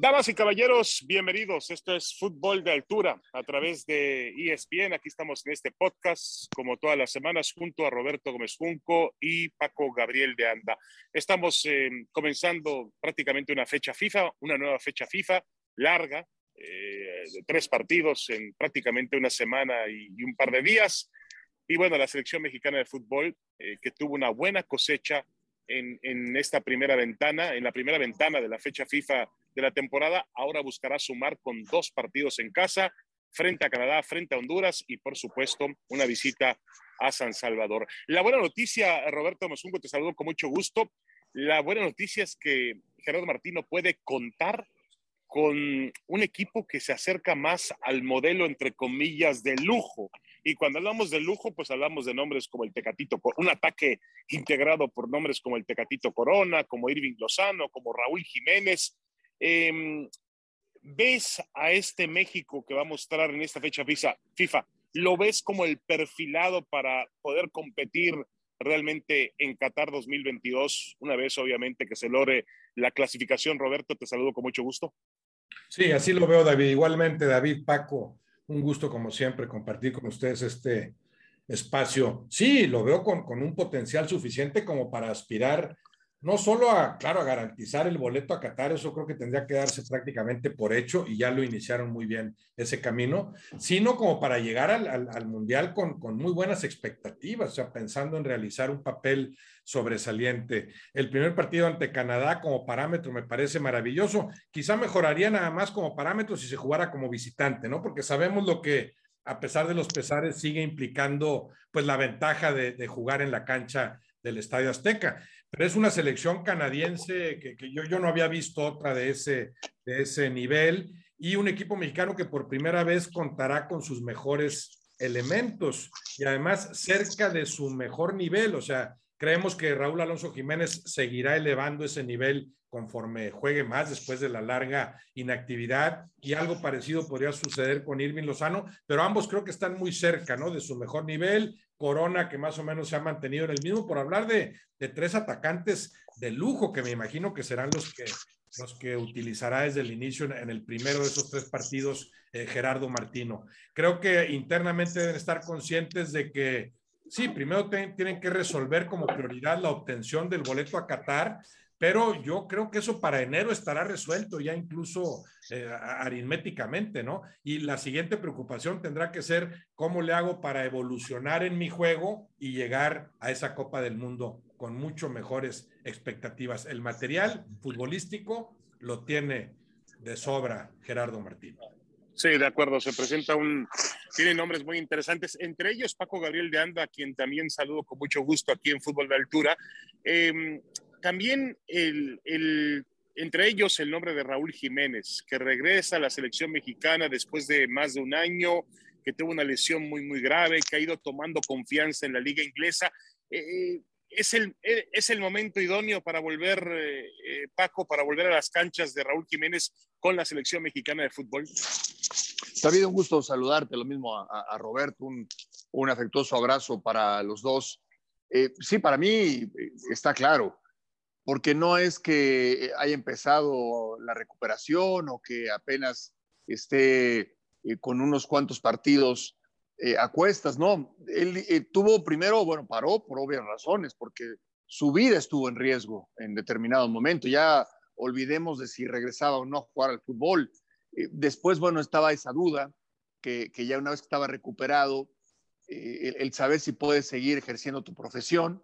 Damas y caballeros, bienvenidos. Esto es Fútbol de Altura a través de ESPN. Aquí estamos en este podcast, como todas las semanas, junto a Roberto Gómez Junco y Paco Gabriel de Anda. Estamos eh, comenzando prácticamente una fecha FIFA, una nueva fecha FIFA larga, eh, de tres partidos en prácticamente una semana y, un par de días. Y bueno, la selección mexicana de fútbol, eh, que tuvo una buena cosecha en, esta primera ventana, en la primera ventana de la fecha FIFA de la temporada. Ahora buscará sumar con dos partidos en casa, frente a Canadá, frente a Honduras y, por supuesto, una visita a San Salvador. La buena noticia, Roberto Mosungo, te saludo con mucho gusto. La buena noticia es que Gerardo Martino puede contar con un equipo que se acerca más al modelo, entre comillas, de lujo. Y cuando hablamos de lujo, pues hablamos de nombres como el Tecatito, un ataque integrado por nombres como el Tecatito Corona, como Irving Lozano, como Raúl Jiménez, Em, ¿Ves a este México que va a mostrar en esta fecha FIFA? ¿Lo ves como el perfilado para poder competir realmente en Qatar 2022, una vez obviamente que se logre la clasificación? Roberto, te saludo con mucho gusto. Sí, así lo veo, David. Igualmente, David, Paco, un gusto como siempre compartir con ustedes este espacio. Sí, lo veo con, un potencial suficiente como para aspirar no solo a, claro, a garantizar el boleto a Qatar, eso creo que tendría que darse prácticamente por hecho y ya lo iniciaron muy bien ese camino, sino como para llegar al, Mundial con, con, muy buenas expectativas, o sea, pensando en realizar un papel sobresaliente. El primer partido ante Canadá como parámetro me parece maravilloso, quizá mejoraría nada más como parámetro si se jugara como visitante, ¿no? Porque sabemos lo que a pesar de los pesares sigue implicando pues la ventaja de, de jugar en la cancha del Estadio Azteca pero es una selección canadiense que, yo, yo, no había visto otra de ese, de ese nivel y un equipo mexicano que por primera vez contará con sus mejores elementos y además cerca de su mejor nivel. O sea, creemos que Raúl Alonso Jiménez seguirá elevando ese nivel conforme juegue más después de la larga inactividad y algo parecido podría suceder con Irving Lozano, pero ambos creo que están muy cerca, ¿no? De su mejor nivel Corona, que más o menos se ha mantenido en el mismo, por hablar de, tres atacantes de lujo, que me imagino que serán los que, los que utilizará desde el inicio en, el primero de esos tres partidos eh, Gerardo Martino. Creo que internamente deben estar conscientes de que sí, primero tienen que resolver como prioridad la obtención del boleto a Qatar, pero yo creo que eso para enero estará resuelto ya incluso eh, aritméticamente, ¿no? Y la siguiente preocupación tendrá que ser cómo le hago para evolucionar en mi juego y llegar a esa Copa del Mundo con mucho mejores expectativas. El material futbolístico lo tiene de sobra Gerardo Martín. Sí, de acuerdo. Se presenta un. Tiene nombres muy interesantes, entre ellos Paco Gabriel de Anda, a quien también saludo con mucho gusto aquí en Fútbol de Altura. Eh, también el, entre ellos el nombre de Raúl Jiménez, que regresa a la selección mexicana después de más de un año, que tuvo una lesión muy, muy grave, que ha ido tomando confianza en la liga inglesa. Eh, eh, es, el, eh, es el momento idóneo para volver, Paco, para volver a las canchas de Raúl Jiménez con la selección mexicana de fútbol. David, un gusto saludarte, lo mismo a, Roberto, un, un, afectuoso abrazo para los dos. sí, para mí está claro, porque no es que haya empezado la recuperación o que apenas esté eh, con unos cuantos partidos eh, a cuestas, no. Él eh, tuvo primero, bueno, paró por obvias razones, porque su vida estuvo en riesgo en determinado momento. Ya olvidemos de si regresaba o no a jugar al fútbol. después, bueno, estaba esa duda, que, que, ya una vez que estaba recuperado, el, el, saber si puedes seguir ejerciendo tu profesión,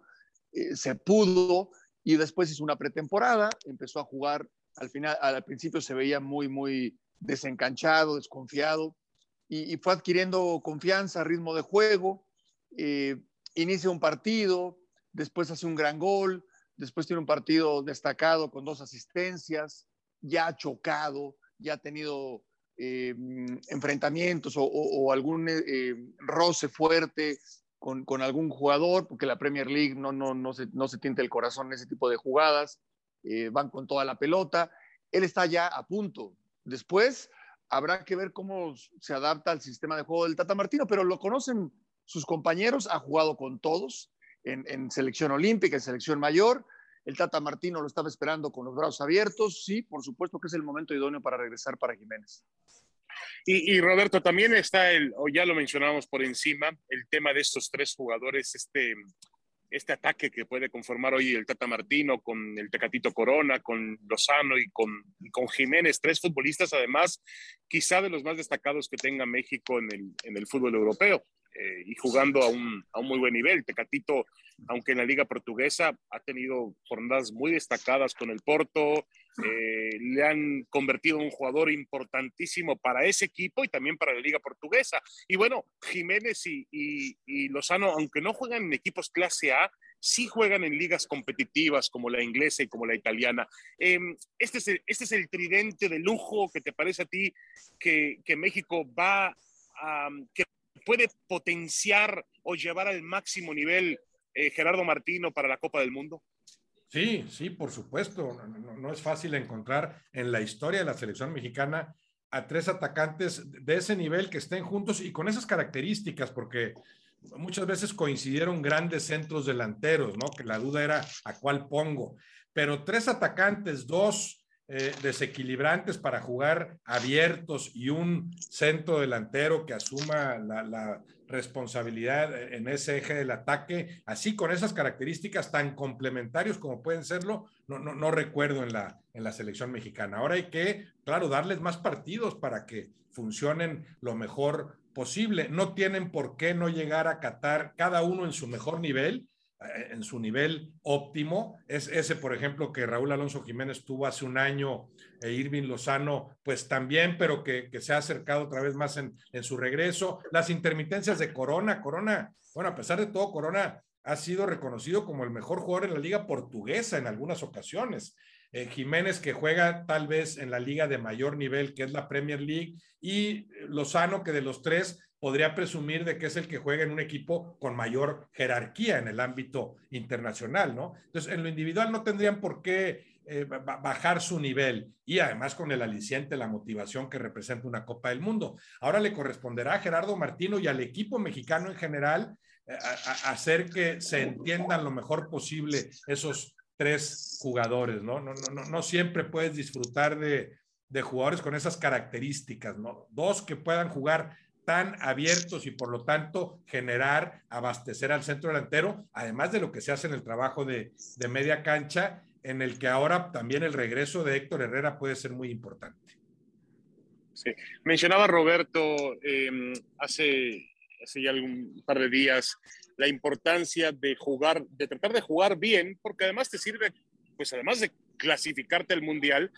se pudo, y después hizo una pretemporada, empezó a jugar, al final, al principio se veía muy, muy desencanchado, desconfiado, y, fue adquiriendo confianza, ritmo de juego, eh, inicia un partido, después hace un gran gol, después tiene un partido destacado con dos asistencias, ya ha chocado, ya ha tenido eh, enfrentamientos o, algún eh, roce fuerte con, algún jugador, porque la Premier League no, no, no, se, no el corazón en ese tipo de jugadas, eh, van con toda la pelota. él está ya a punto. Después habrá que ver cómo se adapta al sistema de juego del Tata Martino, pero lo conocen sus compañeros, ha jugado con todos en, selección olímpica, en selección mayor. El Tata Martino lo estaba esperando con los brazos abiertos. Sí, por supuesto que es el momento idóneo para regresar para Jiménez. Y, Roberto, también está el, o ya lo mencionábamos por encima, el tema de estos tres jugadores, este, este ataque que puede conformar hoy el Tata Martino con el Tecatito Corona, con Lozano y con, con Jiménez, tres futbolistas además, quizá de los más destacados que tenga México en el, en el fútbol europeo. Eh, y jugando a un, a un, muy buen nivel. Tecatito, aunque en la liga portuguesa ha tenido jornadas muy destacadas con el Porto, eh, le han convertido en un jugador importantísimo para ese equipo y también para la liga portuguesa. Y bueno, Jiménez y, y, Lozano, aunque no juegan en equipos clase A, sí juegan en ligas competitivas como la inglesa y como la italiana. Em, este, es el, este es el tridente de lujo que te parece a ti que, que México va a, puede potenciar o llevar al máximo nivel eh, Gerardo Martino para la Copa del Mundo? Sí, sí, por supuesto. No, es fácil encontrar en la historia de la selección mexicana a tres atacantes de ese nivel que estén juntos y con esas características, porque muchas veces coincidieron grandes centros delanteros, ¿no? Que la duda era a cuál pongo. Pero tres atacantes, dos eh, desequilibrantes para jugar abiertos y un centro delantero que asuma la, responsabilidad en ese eje del ataque, así con esas características tan complementarios como pueden serlo, no, no, no recuerdo en la, en la selección mexicana. Ahora hay que, claro, darles más partidos para que funcionen lo mejor posible. No tienen por qué no llegar a Qatar cada uno en su mejor nivel, en su nivel óptimo. Es ese, por ejemplo, que Raúl Alonso Jiménez tuvo hace un año e Irving Lozano, pues también, pero que, se ha acercado otra vez más en, en, su regreso. Las intermitencias de Corona, Corona, bueno, a pesar de todo, Corona ha sido reconocido como el mejor jugador en la liga portuguesa en algunas ocasiones. Eh, Jiménez que juega tal vez en la liga de mayor nivel, que es la Premier League, y Lozano que de los tres podría presumir de que es el que juega en un equipo con mayor jerarquía en el ámbito internacional, ¿no? Entonces, en lo individual no tendrían por qué eh, bajar su nivel y además con el aliciente, la motivación que representa una Copa del Mundo. Ahora le corresponderá a Gerardo Martino y al equipo mexicano en general eh, hacer que se entiendan lo mejor posible esos tres jugadores, ¿no? No, siempre puedes disfrutar de jugadores con esas características, ¿no? Dos que puedan jugar tan abiertos y por lo tanto generar, abastecer al centro delantero, además de lo que se hace en el trabajo de, media cancha, en el que ahora también el regreso de Héctor Herrera puede ser muy importante. Sí. Mencionaba Roberto em, hace, hace ya algún par de días la importancia de jugar, de tratar de jugar bien, porque además te sirve, pues además de clasificarte al Mundial,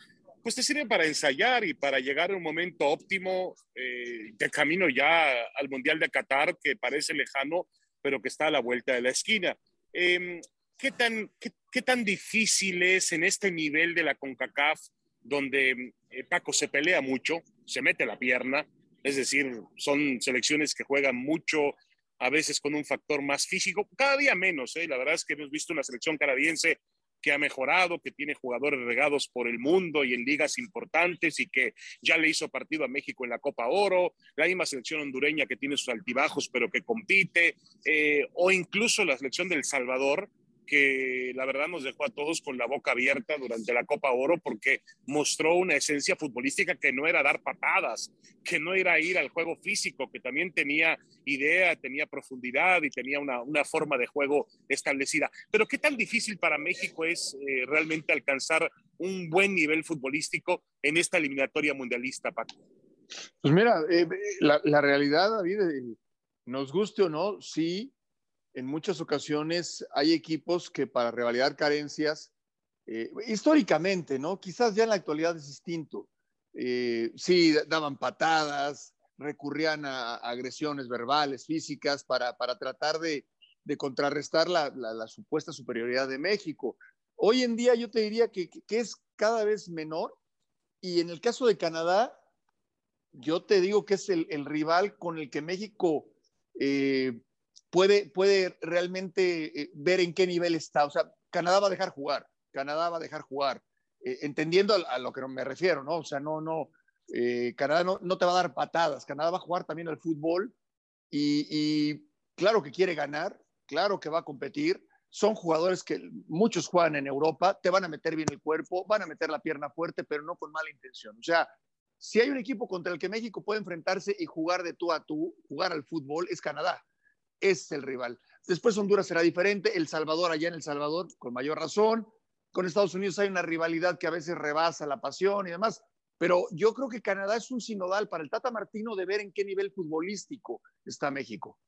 pues te sirve para ensayar y para llegar a un momento óptimo eh, de camino ya al Mundial de Qatar, que parece lejano, pero que está a la vuelta de la esquina. Em, ¿qué, tan, qué, tan difícil es en este nivel de la CONCACAF, donde eh, Paco se pelea mucho, se mete la pierna, es decir, son selecciones que juegan mucho, a veces con un factor más físico, cada día menos, ¿eh? la verdad es que hemos visto una selección canadiense que ha mejorado, que tiene jugadores regados por el mundo y en ligas importantes y que ya le hizo partido a México en la Copa Oro, la misma selección hondureña que tiene sus altibajos pero que compite, eh, o incluso la selección del Salvador, que la verdad nos dejó a todos con la boca abierta durante la Copa Oro porque mostró una esencia futbolística que no era dar patadas, que no era ir al juego físico, que también tenía idea, tenía profundidad y tenía una, una forma de juego establecida. Pero qué tan difícil para México es eh, realmente alcanzar un buen nivel futbolístico en esta eliminatoria mundialista, Paco. Pues mira, eh, la, la, realidad, David, eh, nos guste o no, sí, en muchas ocasiones hay equipos que para revalidar carencias, eh, históricamente, ¿no? Quizás ya en la actualidad es distinto. Eh, sí, daban patadas, recurrían a, agresiones verbales, físicas, para, tratar de, contrarrestar la, supuesta superioridad de México. Hoy en día yo te diría que, es cada vez menor y en el caso de Canadá, yo te digo que es el, rival con el que México eh, puede, puede realmente eh, ver en qué nivel está. O sea, Canadá va a dejar jugar, Canadá va a dejar jugar. eh, entendiendo a, lo que me refiero, ¿no? O sea, no, no, eh, Canadá no, no, te va a dar patadas, Canadá va a jugar también al fútbol y, y, claro que quiere ganar, claro que va a competir, son jugadores que muchos juegan en Europa, te van a meter bien el cuerpo, van a meter la pierna fuerte, pero no con mala intención. O sea, si hay un equipo contra el que México puede enfrentarse y jugar de tú a tú, jugar al fútbol, es Canadá. Es el rival. Después Honduras será diferente, El Salvador allá en El Salvador, con mayor razón. Con Estados Unidos hay una rivalidad que a veces rebasa la pasión y demás. Pero yo creo que Canadá es un sinodal para el Tata Martino de ver en qué nivel futbolístico está México.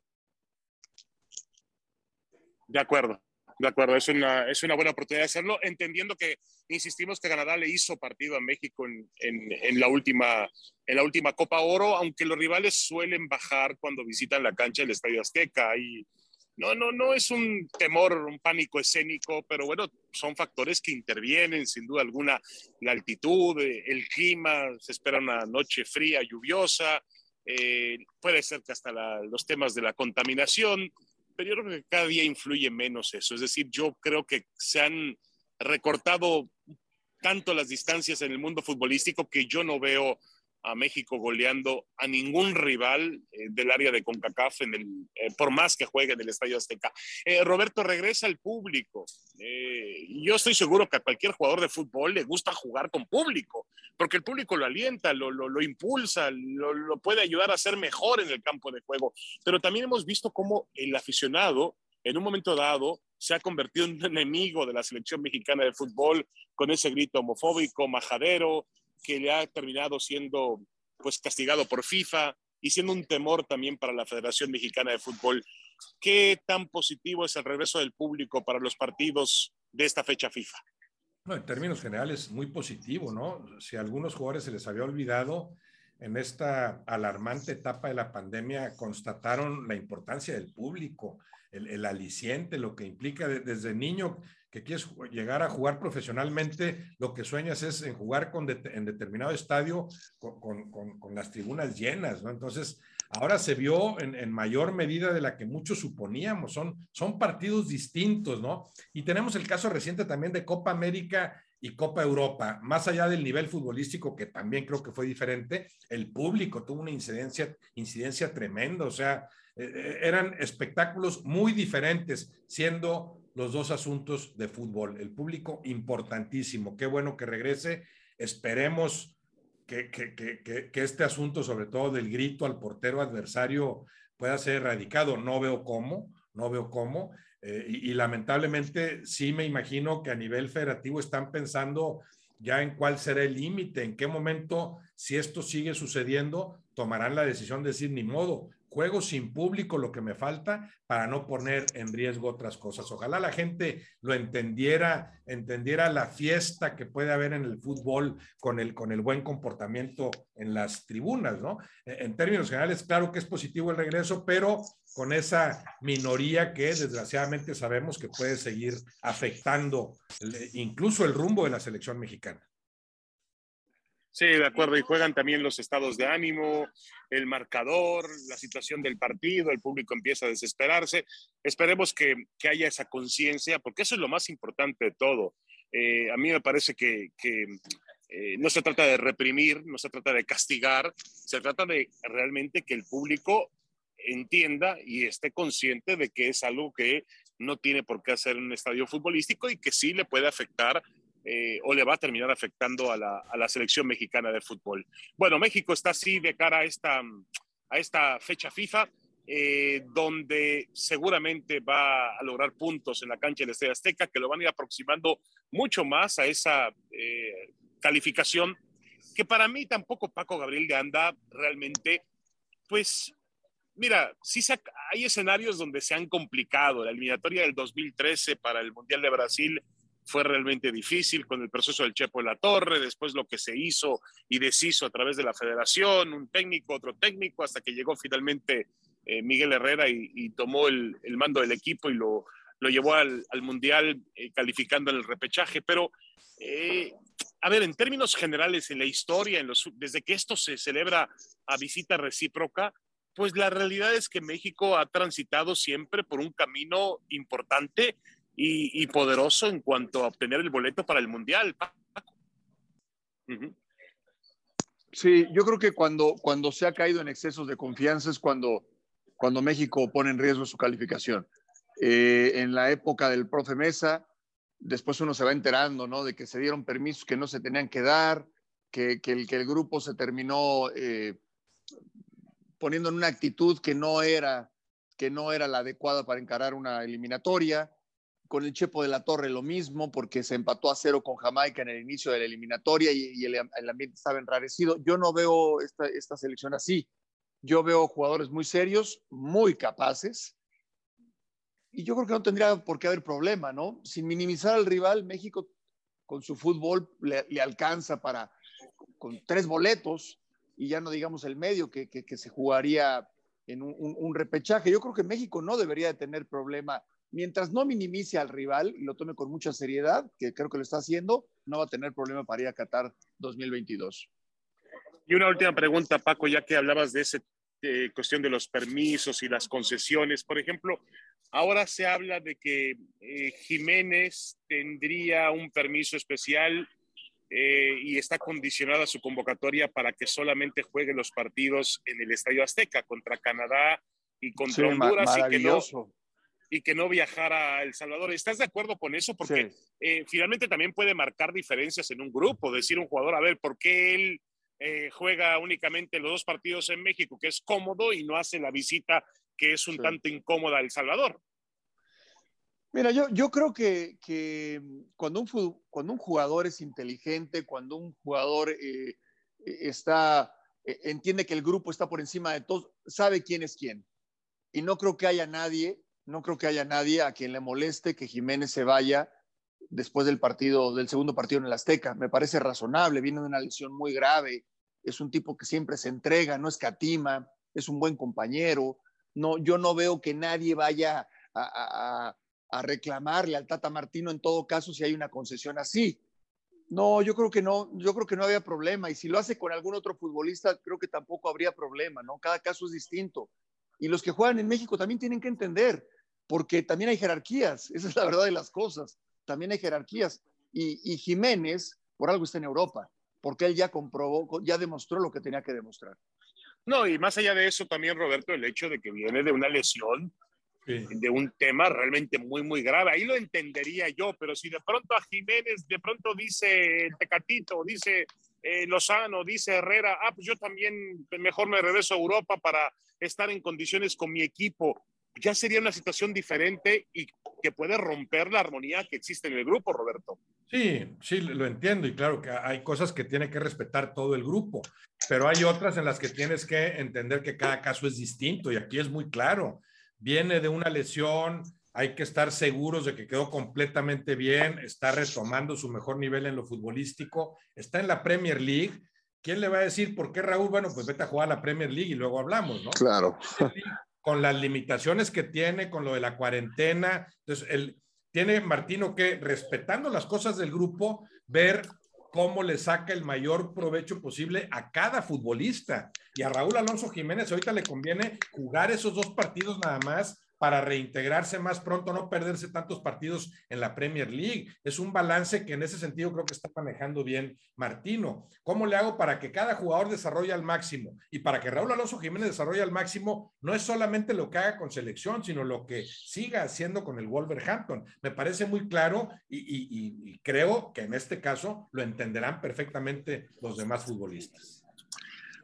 De acuerdo. De acuerdo, es una, es una buena oportunidad de hacerlo, entendiendo que, insistimos, que Canadá le hizo partido a México en, en, la última, en la última Copa Oro, aunque los rivales suelen bajar cuando visitan la cancha del Estadio Azteca. Y no, no, no es un temor, un pánico escénico, pero bueno, son factores que intervienen, sin duda alguna, la altitud, el clima, se espera una noche fría, lluviosa, eh, puede ser que hasta los temas de la contaminación pero yo creo que cada día influye menos eso. Es decir, yo creo que se han recortado tanto las distancias en el mundo futbolístico que yo no veo a México goleando a ningún rival eh, del área de CONCACAF, en el, eh, por más que juegue en el Estadio Azteca. Eh, Roberto, regresa al público. yo estoy seguro que a cualquier jugador de fútbol le gusta jugar con público, porque el público lo alienta, lo, lo, impulsa, lo, lo, puede ayudar a ser mejor en el campo de juego. Pero también hemos visto cómo el aficionado, en un momento dado, se ha convertido en un enemigo de la selección mexicana de fútbol con ese grito homofóbico, majadero, que le ha terminado siendo pues castigado por FIFA y siendo un temor también para la Federación Mexicana de Fútbol. ¿Qué tan positivo es el regreso del público para los partidos de esta fecha FIFA? No, en términos generales, muy positivo, ¿no? Si a algunos jugadores se les había olvidado, en esta alarmante etapa de la pandemia constataron la importancia del público, el, el aliciente, lo que implica desde niño que quieres llegar a jugar profesionalmente, lo que sueñas es en jugar con en determinado estadio con, con, con, las tribunas llenas, ¿no? Entonces, ahora se vio en, en, mayor medida de la que muchos suponíamos, son, son partidos distintos, ¿no? Y tenemos el caso reciente también de Copa América y Copa Europa, más allá del nivel futbolístico, que también creo que fue diferente, el público tuvo una incidencia, incidencia tremenda, o sea, eh, eh, eran espectáculos muy diferentes, siendo los dos asuntos de fútbol. El público importantísimo, qué bueno que regrese. Esperemos que, este asunto, sobre todo del grito al portero adversario, pueda ser erradicado. No veo cómo, no veo cómo. Eh, y, y, lamentablemente sí me imagino que a nivel federativo están pensando ya en cuál será el límite, en qué momento, si esto sigue sucediendo, tomarán la decisión de decir, ni modo, juego sin público lo que me falta para no poner en riesgo otras cosas. Ojalá la gente lo entendiera, entendiera la fiesta que puede haber en el fútbol con el, con el buen comportamiento en las tribunas, ¿no? E, en términos generales, claro que es positivo el regreso, pero con esa minoría que desgraciadamente sabemos que puede seguir afectando incluso el rumbo de la selección mexicana. Sí, de acuerdo. Y juegan también los estados de ánimo, el marcador, la situación del partido, el público empieza a desesperarse. Esperemos que, que haya esa conciencia, porque eso es lo más importante de todo. Eh, a mí me parece que, que eh, no se trata de reprimir, no se trata de castigar, se trata de realmente que el público entienda y esté consciente de que es algo que no tiene por qué hacer en un estadio futbolístico y que sí le puede afectar eh, o le va a terminar afectando a la, a la, selección mexicana de fútbol. Bueno, México está así de cara a esta, a esta fecha FIFA, eh, donde seguramente va a lograr puntos en la cancha del Estadio Azteca, que lo van a ir aproximando mucho más a esa eh, calificación, que para mí tampoco Paco Gabriel de Anda realmente, pues mira, sí hay escenarios donde se han complicado. La eliminatoria del 2013 para el Mundial de Brasil fue realmente difícil con el proceso del Chepo en la Torre, después lo que se hizo y deshizo a través de la federación, un técnico, otro técnico, hasta que llegó finalmente eh, Miguel Herrera y, tomó el, mando del equipo y lo, lo llevó al, al Mundial eh, calificando en el repechaje. Pero, eh, a ver, en términos generales, en la historia, desde que esto se celebra a visita recíproca, pues la realidad es que México ha transitado siempre por un camino importante y, poderoso en cuanto a obtener el boleto para el Mundial. Sí, yo creo que cuando, cuando se ha caído en excesos de confianza es cuando, cuando México pone en riesgo su calificación. Eh, en la época del profe Mesa, después uno se va enterando, ¿no? De que se dieron permisos que no se tenían que dar, que, que, el, que el, grupo se terminó eh, poniendo en una actitud que no era que no era la adecuada para encarar una eliminatoria. Con el Chepo de la Torre lo mismo, porque se empató a cero con Jamaica en el inicio de la eliminatoria y, el, el, ambiente estaba enrarecido. Yo no veo esta, selección así. Yo veo jugadores muy serios, muy capaces, y yo creo que no tendría por qué haber problema, ¿no? Sin minimizar al rival, México con su fútbol le, alcanza para, con tres boletos, y ya no digamos el medio, que, se jugaría en un, un, un, repechaje. Yo creo que México no debería de tener problema. Mientras no minimice al rival y lo tome con mucha seriedad, que creo que lo está haciendo, no va a tener problema para ir a Qatar 2022. Y una última pregunta, Paco, ya que hablabas de esa eh, cuestión de los permisos y las concesiones. Por ejemplo, ahora se habla de que eh, Jiménez tendría un permiso especial eh, y está condicionada su convocatoria para que solamente juegue los partidos en el Estadio Azteca contra Canadá y contra sí, Honduras y que, no, y que no viajara a El Salvador. ¿Estás de acuerdo con eso? Porque sí. eh, finalmente también puede marcar diferencias en un grupo, decir un jugador, a ver, ¿por qué él eh, juega únicamente los dos partidos en México, que es cómodo, y no hace la visita que es un sí. tanto incómoda a El Salvador? Mira, yo, yo creo que, que cuando, un, cuando un jugador es inteligente, cuando un jugador eh, está, eh, entiende que el grupo está por encima de todos, sabe quién es quién. Y no creo que haya nadie, no creo que haya nadie a quien le moleste que Jiménez se vaya después del partido, del segundo partido en el Azteca. Me parece razonable, viene de una lesión muy grave, es un tipo que siempre se entrega, no escatima, es un buen compañero. No, yo no veo que nadie vaya a, a reclamarle al Tata Martino en todo caso si hay una concesión así. No, yo creo que no, yo creo que no había problema. Y si lo hace con algún otro futbolista, creo que tampoco habría problema, ¿no? Cada caso es distinto. Y los que juegan en México también tienen que entender, porque también hay jerarquías, esa es la verdad de las cosas, también hay jerarquías. Y, y Jiménez, por algo está en Europa, porque él ya comprobó, ya demostró lo que tenía que demostrar. No, y más allá de eso también, Roberto, el hecho de que viene de una lesión sí. de un tema realmente muy, muy grave. Ahí lo entendería yo, pero si de pronto a Jiménez, de pronto dice Tecatito, dice eh, Lozano, dice Herrera, ah, pues yo también mejor me regreso a Europa para estar en condiciones con mi equipo. Ya sería una situación diferente y que puede romper la armonía que existe en el grupo, Roberto. Sí, sí, lo entiendo y claro que hay cosas que tiene que respetar todo el grupo, pero hay otras en las que tienes que entender que cada caso es distinto y aquí es muy claro viene de una lesión, hay que estar seguros de que quedó completamente bien, está retomando su mejor nivel en lo futbolístico, está en la Premier League. ¿Quién le va a decir por qué Raúl? Bueno, pues vete a jugar a la Premier League y luego hablamos, ¿no? Claro. Con las limitaciones que tiene, con lo de la cuarentena. Entonces, él tiene Martino que, respetando las cosas del grupo, ver cómo le saca el mayor provecho posible a cada futbolista. Y a Raúl Alonso Jiménez ahorita le conviene jugar esos dos partidos nada más para reintegrarse más pronto, no perderse tantos partidos en la Premier League. Es un balance que en ese sentido creo que está manejando bien Martino. ¿Cómo le hago para que cada jugador desarrolle al máximo? Y para que Raúl Alonso Jiménez desarrolle al máximo, no es solamente lo que haga con selección, sino lo que siga haciendo con el Wolverhampton. Me parece muy claro y, y, creo que en este caso lo entenderán perfectamente los demás futbolistas.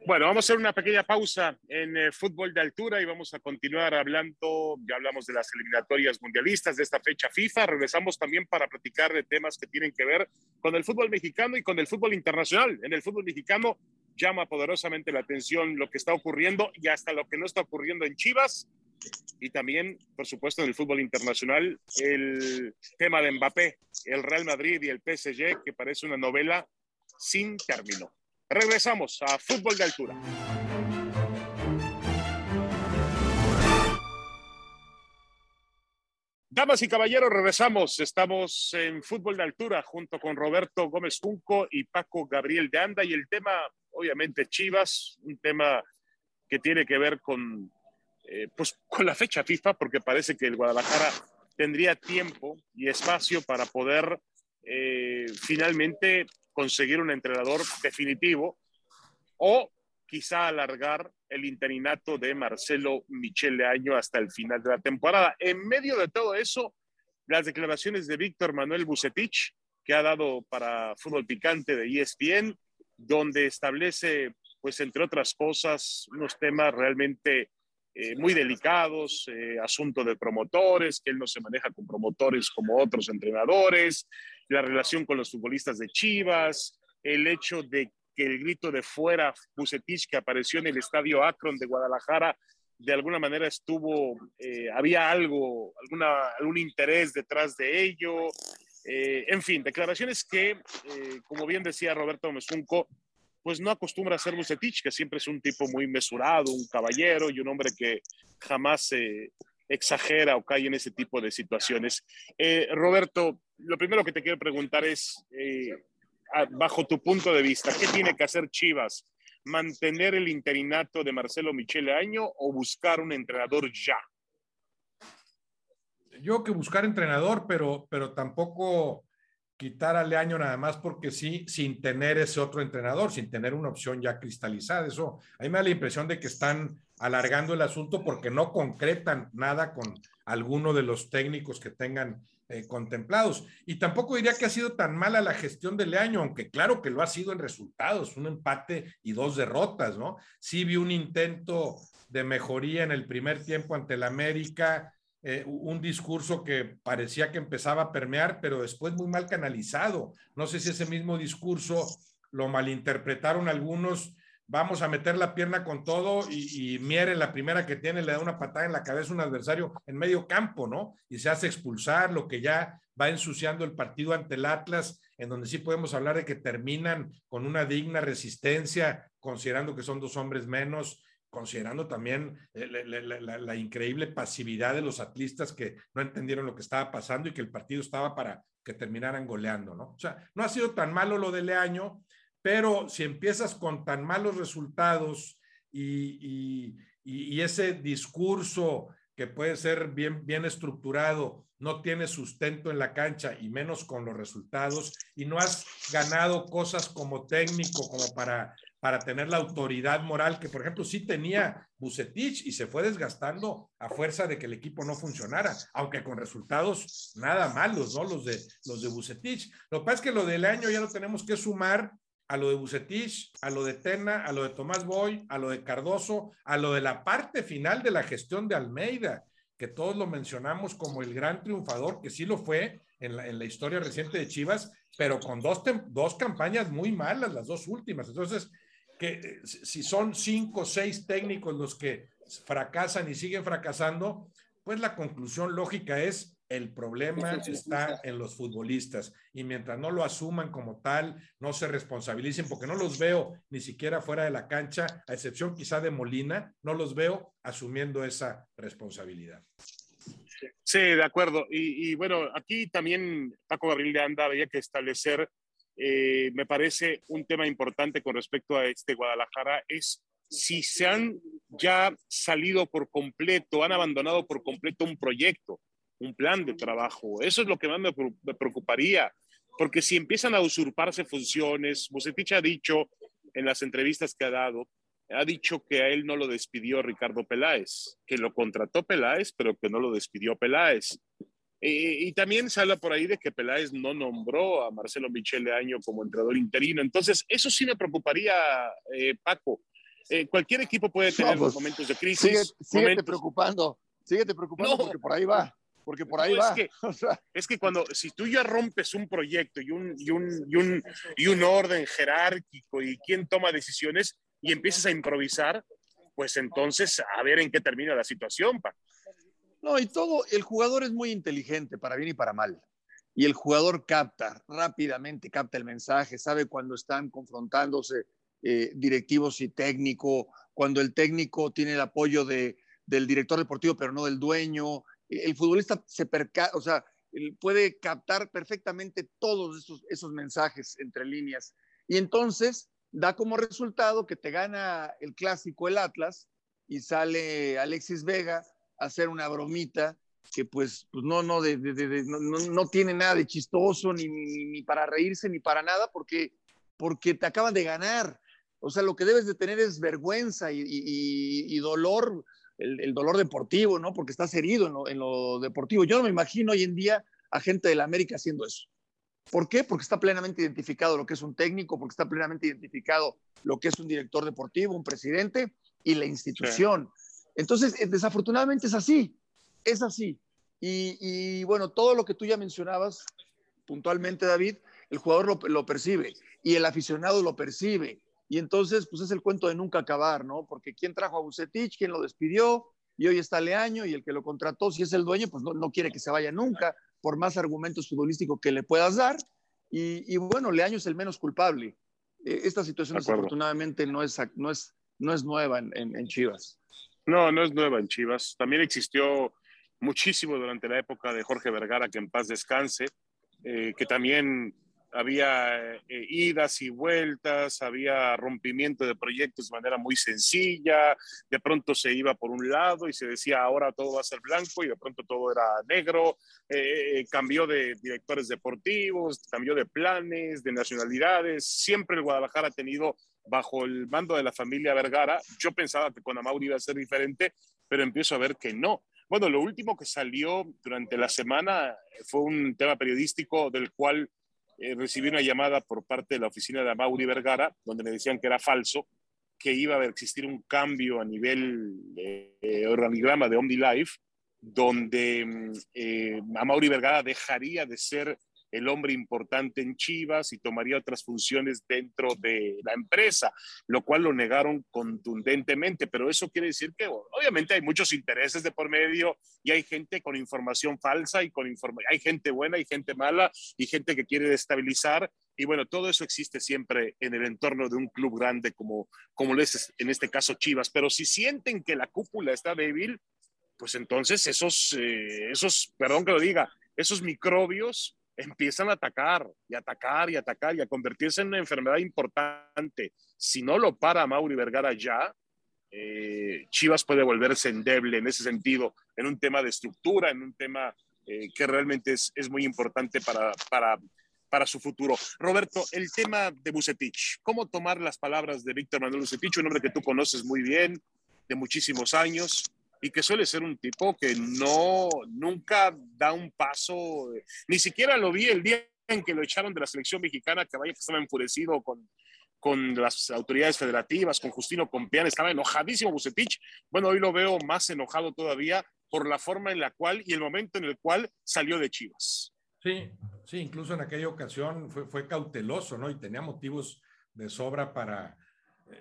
Bueno, vamos a hacer una pequeña pausa en eh, fútbol de altura y vamos a continuar hablando, ya hablamos de las eliminatorias mundialistas de esta fecha FIFA, regresamos también para platicar de temas que tienen que ver con el fútbol mexicano y con el fútbol internacional. En el fútbol mexicano llama poderosamente la atención lo que está ocurriendo y hasta lo que no está ocurriendo en Chivas y también, por supuesto, en el fútbol internacional, el tema de Mbappé, el Real Madrid y el PSG, que parece una novela sin término. Regresamos a Fútbol de Altura. Damas y caballeros, regresamos. Estamos en Fútbol de Altura junto con Roberto Gómez Junco y Paco Gabriel de Anda. Y el tema, obviamente, Chivas, un tema que tiene que ver con, eh, pues, con la fecha FIFA, porque parece que el Guadalajara tendría tiempo y espacio para poder eh, finalmente conseguir un entrenador definitivo o quizá alargar el interinato de Marcelo Michele Año hasta el final de la temporada. En medio de todo eso, las declaraciones de Víctor Manuel Bucetich, que ha dado para Fútbol Picante de ESPN, donde establece, pues entre otras cosas, unos temas realmente eh, muy delicados, eh, asunto de promotores, que él no se maneja con promotores como otros entrenadores, la relación con los futbolistas de Chivas, el hecho de que el grito de fuera Bucetich que apareció en el estadio Akron de Guadalajara de alguna manera estuvo, eh, había algo, alguna, algún interés detrás de ello. Eh, en fin, declaraciones que, eh, como bien decía Roberto Mesunco, pues no acostumbra a ser Bucetich, que siempre es un tipo muy mesurado, un caballero y un hombre que jamás se exagera o cae en ese tipo de situaciones. Roberto, lo primero que te quiero preguntar es, bajo tu punto de vista, ¿qué tiene que hacer Chivas mantener el interinato de Marcelo Michele Año o buscar un entrenador ya? Yo que buscar entrenador, pero, pero tampoco quitar al año nada más porque sí, sin tener ese otro entrenador, sin tener una opción ya cristalizada. Eso, a mí me da la impresión de que están alargando el asunto porque no concretan nada con alguno de los técnicos que tengan eh, contemplados. Y tampoco diría que ha sido tan mala la gestión del año, aunque claro que lo ha sido en resultados, un empate y dos derrotas, ¿no? Sí vi un intento de mejoría en el primer tiempo ante el América, eh, un discurso que parecía que empezaba a permear, pero después muy mal canalizado. No sé si ese mismo discurso lo malinterpretaron algunos vamos a meter la pierna con todo y, y Miere, la primera que tiene, le da una patada en la cabeza a un adversario en medio campo, ¿no? Y se hace expulsar, lo que ya va ensuciando el partido ante el Atlas, en donde sí podemos hablar de que terminan con una digna resistencia, considerando que son dos hombres menos, considerando también eh, la, increíble pasividad de los atlistas que no entendieron lo que estaba pasando y que el partido estaba para que terminaran goleando, ¿no? O sea, no ha sido tan malo lo del año, pero si empiezas con tan malos resultados y, ese discurso que puede ser bien, bien estructurado no tiene sustento en la cancha y menos con los resultados y no has ganado cosas como técnico, como para, para tener la autoridad moral que, por ejemplo, sí tenía Bucetich y se fue desgastando a fuerza de que el equipo no funcionara, aunque con resultados nada malos, ¿no? Los de, los de Bucetich. Lo que pasa es que lo del año ya lo tenemos que sumar a lo de Bucetich, a lo de Tena, a lo de Tomás Boy, a lo de Cardoso, a lo de la parte final de la gestión de Almeida, que todos lo mencionamos como el gran triunfador, que sí lo fue en la, historia reciente de Chivas, pero con dos, dos campañas muy malas, las dos últimas. Entonces, que eh, si son cinco o seis técnicos los que fracasan y siguen fracasando, pues la conclusión lógica es el problema está en los futbolistas y mientras no lo asuman como tal, no se responsabilicen, porque no los veo ni siquiera fuera de la cancha, a excepción quizá de Molina, no los veo asumiendo esa responsabilidad. Sí, de acuerdo. Y, bueno, aquí también Paco Gabriel de Anda había que establecer, eh, me parece un tema importante con respecto a este Guadalajara, es si se han ya salido por completo, han abandonado por completo un proyecto un plan de trabajo. Eso es lo que más me, preocuparía, porque si empiezan a usurparse funciones, Bucetich ha dicho en las entrevistas que ha dado, ha dicho que a él no lo despidió Ricardo Peláez, que lo contrató Peláez, pero que no lo despidió Peláez. y también se habla por ahí de que Peláez no nombró a Marcelo Michele Año como entrenador interino. Entonces, eso sí me preocuparía, eh, Paco. Eh, cualquier equipo puede tener pues, momentos de crisis. Sigue, preocupando, síguete preocupando porque por ahí va porque por ahí va. Es que, es que, cuando, si tú ya rompes un proyecto y un, y, un, y, un, y un orden jerárquico y quién toma decisiones y empiezas a improvisar, pues entonces a ver en qué termina la situación, pa. No, y todo, el jugador es muy inteligente, para bien y para mal. Y el jugador capta rápidamente, capta el mensaje, sabe cuando están confrontándose eh, directivos y técnico, cuando el técnico tiene el apoyo de, del director deportivo, pero no del dueño, el futbolista se perca, o sea, puede captar perfectamente todos esos, esos mensajes entre líneas. Y entonces da como resultado que te gana el clásico el Atlas y sale Alexis Vega a hacer una bromita que pues, pues no, no, de, no, no, tiene nada de chistoso, ni, ni, para reírse, ni para nada, porque porque te acaban de ganar. O sea, lo que debes de tener es vergüenza y, dolor, el, dolor deportivo, ¿no? Porque estás herido en lo, deportivo. Yo no me imagino hoy en día a gente de la América haciendo eso. ¿Por qué? Porque está plenamente identificado lo que es un técnico, porque está plenamente identificado lo que es un director deportivo, un presidente y la institución. Entonces, eh, desafortunadamente es así, es así. Y, bueno, todo lo que tú ya mencionabas puntualmente, David, el jugador lo, percibe y el aficionado lo percibe. Y entonces, pues es el cuento de nunca acabar, ¿no? Porque quién trajo a Bucetich, quién lo despidió, y hoy está Leaño, y el que lo contrató, si es el dueño, pues no, no quiere que se vaya nunca, por más argumentos futbolísticos que le puedas dar. Y, bueno, Leaño es el menos culpable. E, esta situación desafortunadamente no es, no es, no es nueva en, en, Chivas. No, no es nueva en Chivas. También existió muchísimo durante la época de Jorge Vergara, que en paz descanse, eh, que también había eh, idas y vueltas, había rompimiento de proyectos de manera muy sencilla, de pronto se iba por un lado y se decía ahora todo va a ser blanco y de pronto todo era negro, eh, cambió de directores deportivos, cambió de planes, de nacionalidades, siempre el Guadalajara ha tenido bajo el mando de la familia Vergara, yo pensaba que con Amauri iba a ser diferente, pero empiezo a ver que no. Bueno, lo último que salió durante la semana fue un tema periodístico del cual eh, recibí una llamada por parte de la oficina de Mauri Vergara, donde me decían que era falso, que iba a existir un cambio a nivel eh, organigrama de OmniLife, donde mm, eh, Vergara dejaría de ser el hombre importante en Chivas y tomaría otras funciones dentro de la empresa, lo cual lo negaron contundentemente, pero eso quiere decir que obviamente hay muchos intereses de por medio y hay gente con información falsa y con hay gente buena y gente mala y gente que quiere destabilizar y bueno, todo eso existe siempre en el entorno de un club grande como, como lo es en este caso Chivas, pero si sienten que la cúpula está débil, pues entonces esos, eh, esos, perdón que lo diga, esos microbios empiezan a atacar y atacar y atacar y a convertirse en una enfermedad importante. Si no lo para Mauri Vergara ya, eh, Chivas puede volverse endeble en ese sentido, en un tema de estructura, en un tema eh, que realmente es, es, muy importante para, para, para su futuro. Roberto, el tema de Bucetich, ¿cómo tomar las palabras de Víctor Manuel Bucetich, un hombre que tú conoces muy bien, de muchísimos años? Y que suele ser un tipo que no, nunca da un paso, ni siquiera lo vi el día en que lo echaron de la selección mexicana, que vaya que estaba enfurecido con, con las autoridades federativas, con Justino Compián, estaba enojadísimo Bucetich. Bueno, hoy lo veo más enojado todavía por la forma en la cual y el momento en el cual salió de Chivas. Sí, sí, incluso en aquella ocasión fue, fue cauteloso, ¿no? Y tenía motivos de sobra para,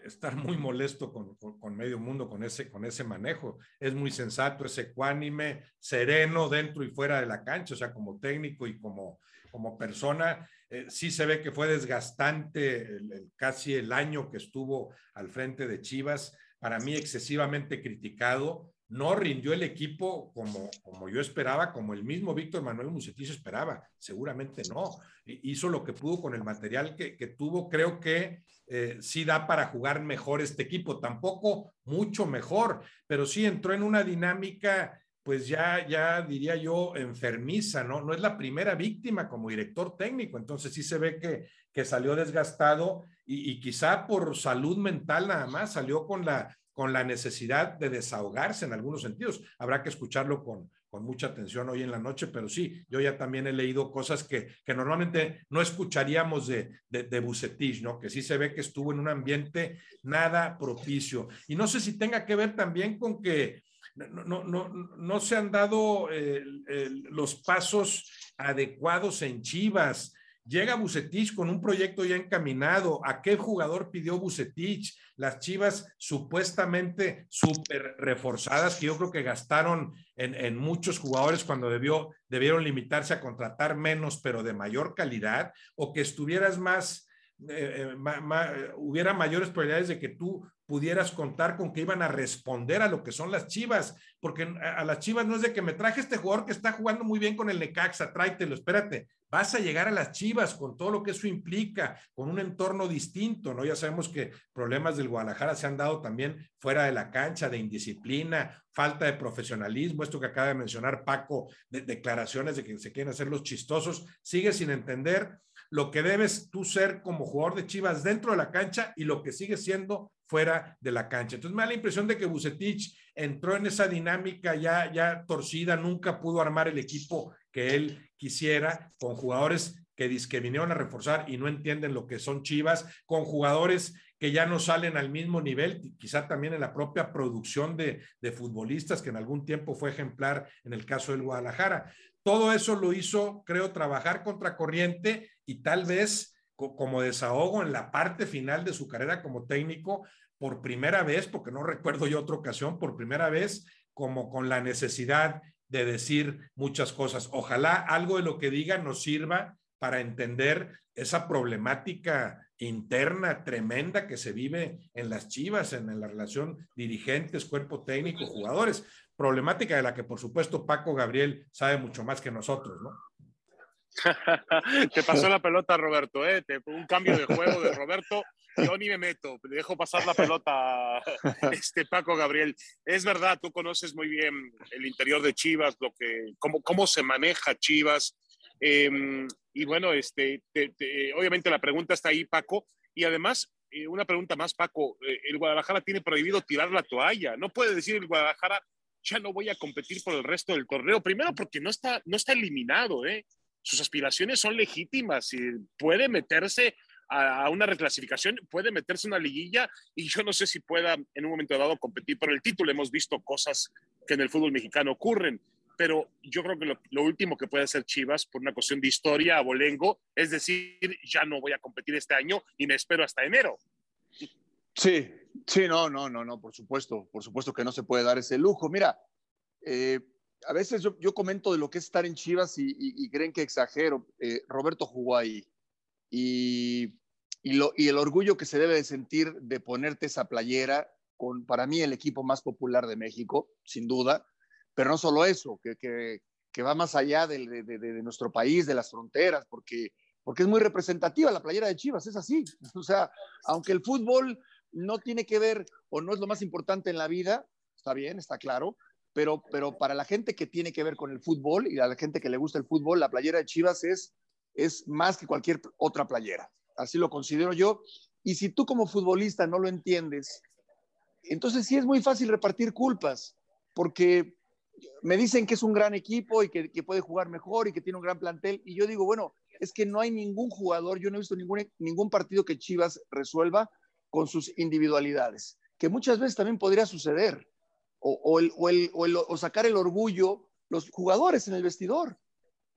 estar muy molesto con, con, medio mundo con ese, con ese manejo. Es muy sensato, es ecuánime, sereno dentro y fuera de la cancha, o sea, como técnico y como, como persona. Eh, sí se ve que fue desgastante casi el año que estuvo al frente de Chivas, para mí excesivamente criticado. No rindió el equipo como, como yo esperaba, como el mismo Víctor Manuel Mucetis esperaba. Seguramente no. Hizo lo que pudo con el material que, que tuvo. Creo que eh, sí da para jugar mejor este equipo, tampoco mucho mejor, pero sí entró en una dinámica, pues ya, ya diría yo, enfermiza, ¿no? No es la primera víctima como director técnico, entonces sí se ve que, que salió desgastado y, y quizá por salud mental nada más salió con la, con la necesidad de desahogarse en algunos sentidos. Habrá que escucharlo con, con mucha atención hoy en la noche, pero sí, yo ya también he leído cosas que, que normalmente no escucharíamos de, de, Bucetich, ¿no? Que sí se ve que estuvo en un ambiente nada propicio. Y no sé si tenga que ver también con que no, no, no, se han dado eh, los pasos adecuados en Chivas. Llega Bucetich con un proyecto ya encaminado. ¿A qué jugador pidió Bucetich? Las Chivas supuestamente súper reforzadas, que yo creo que gastaron en, muchos jugadores cuando debió, debieron limitarse a contratar menos, pero de mayor calidad, o que estuvieras más, eh, eh, hubiera mayores probabilidades de que tú pudieras contar con que iban a responder a lo que son las Chivas, porque a, las Chivas no es de que me traje este jugador que está jugando muy bien con el Necaxa, tráetelo, espérate, vas a llegar a las Chivas con todo lo que eso implica, con un entorno distinto, ¿no? Ya sabemos que problemas del Guadalajara se han dado también fuera de la cancha, de indisciplina, falta de profesionalismo, esto que acaba de mencionar Paco, de declaraciones de que se quieren hacer los chistosos, sigue sin entender lo que debes tú ser como jugador de Chivas dentro de la cancha y lo que sigue siendo fuera de la cancha. Entonces me da la impresión de que Bucetich entró en esa dinámica ya, ya torcida, nunca pudo armar el equipo que él quisiera con jugadores que, que vinieron a reforzar y no entienden lo que son Chivas, con jugadores que ya no salen al mismo nivel, quizá también en la propia producción de, de futbolistas, que en algún tiempo fue ejemplar en el caso del Guadalajara. Todo eso lo hizo, creo, trabajar contra corriente y tal vez como desahogo en la parte final de su carrera como técnico, por primera vez, porque no recuerdo yo otra ocasión, por primera vez, como con la necesidad de decir muchas cosas. Ojalá algo de lo que diga nos sirva para entender esa problemática interna tremenda que se vive en las Chivas, en, la relación dirigentes, cuerpo técnico, jugadores. Problemática de la que, por supuesto, Paco Gabriel sabe mucho más que nosotros, ¿no? Te pasó la pelota, Roberto, ¿eh? un cambio de juego de Roberto. Yo ni me meto, dejo pasar la pelota este Paco Gabriel. Es verdad, tú conoces muy bien el interior de Chivas, lo que, cómo, cómo se maneja Chivas. Em, y bueno, este, obviamente la pregunta está ahí, Paco. Y además, eh, una pregunta más, Paco. Eh, el Guadalajara tiene prohibido tirar la toalla. No puede decir el Guadalajara, ya no voy a competir por el resto del torneo. Primero porque no está, no está eliminado, ¿eh? Sus aspiraciones son legítimas y puede meterse a, una reclasificación, puede meterse una liguilla y yo no sé si pueda en un momento dado competir por el título. Hemos visto cosas que en el fútbol mexicano ocurren, pero yo creo que lo, último que puede hacer Chivas por una cuestión de historia, abolengo, es decir, ya no voy a competir este año y me espero hasta enero. Sí, sí, no, no, no, no, por supuesto, por supuesto que no se puede dar ese lujo. Mira, eh, a veces yo, comento de lo que es estar en Chivas y, creen que exagero. Eh, Roberto jugó ahí y, y, el orgullo que se debe de sentir de ponerte esa playera con, para mí, el equipo más popular de México, sin duda. Pero no solo eso, que, va más allá de, de, nuestro país, de las fronteras, porque, porque es muy representativa la playera de Chivas, es así. O sea, aunque el fútbol no tiene que ver o no es lo más importante en la vida, está bien, está claro, pero, pero para la gente que tiene que ver con el fútbol y a la gente que le gusta el fútbol, la playera de Chivas es, es más que cualquier otra playera. Así lo considero yo. Y si tú como futbolista no lo entiendes, entonces sí es muy fácil repartir culpas, porque me dicen que es un gran equipo y que, que, puede jugar mejor y que tiene un gran plantel. Y yo digo, bueno, es que no hay ningún jugador, yo no he visto ningún, ningún partido que Chivas resuelva con sus individualidades, que muchas veces también podría suceder o, el, o, sacar el orgullo los jugadores en el vestidor.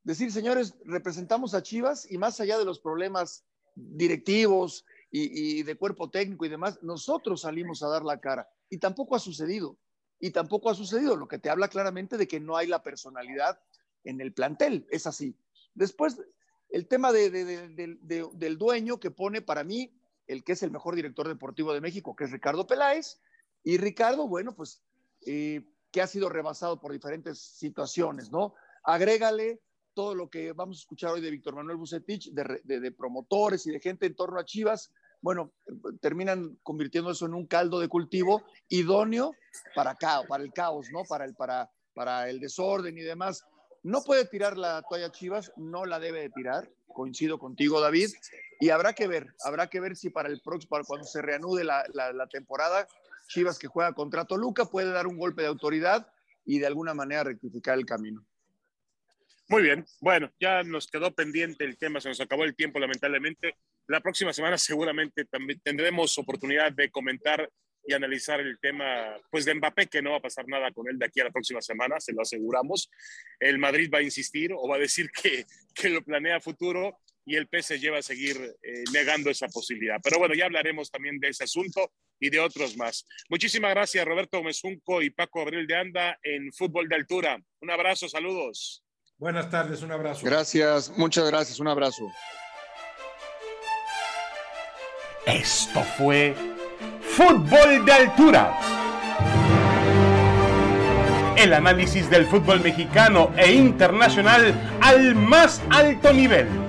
Decir, señores, representamos a Chivas y más allá de los problemas directivos y, de cuerpo técnico y demás, nosotros salimos a dar la cara. Y tampoco ha sucedido. Y tampoco ha sucedido, lo que te habla claramente de que no hay la personalidad en el plantel. Es así. Después, el tema del dueño que pone para mí el que es el mejor director deportivo de México, que es Ricardo Peláez. Y Ricardo, bueno, pues eh, que ha sido rebasado por diferentes situaciones, ¿no? Agrégale todo lo que vamos a escuchar hoy de Víctor Manuel Bucetich, de, promotores y de gente en torno a Chivas, bueno, terminan convirtiendo eso en un caldo de cultivo idóneo para, caos, para el caos, ¿no? Para el, para, para el desorden y demás. No puede tirar la toalla Chivas, no la debe de tirar, coincido contigo, David, y habrá que ver, habrá que ver si para el próximo, para cuando se reanude la, la temporada, Chivas que juega contra Toluca puede dar un golpe de autoridad y de alguna manera rectificar el camino. Muy bien, bueno, ya nos quedó pendiente el tema, se nos acabó el tiempo lamentablemente. La próxima semana seguramente también tendremos oportunidad de comentar y analizar el tema pues de Mbappé, que no va a pasar nada con él de aquí a la próxima semana, se lo aseguramos. El Madrid va a insistir o va a decir que, que lo planea futuro y el PSG va a seguir eh, negando esa posibilidad. Pero bueno, ya hablaremos también de ese asunto y de otros más. Muchísimas gracias, Roberto Mesunco y Paco Abril de Anda en Fútbol de Altura. Un abrazo, saludos. Buenas tardes, un abrazo. Gracias, muchas gracias, un abrazo. Esto fue Fútbol de Altura. El análisis del fútbol mexicano e internacional al más alto nivel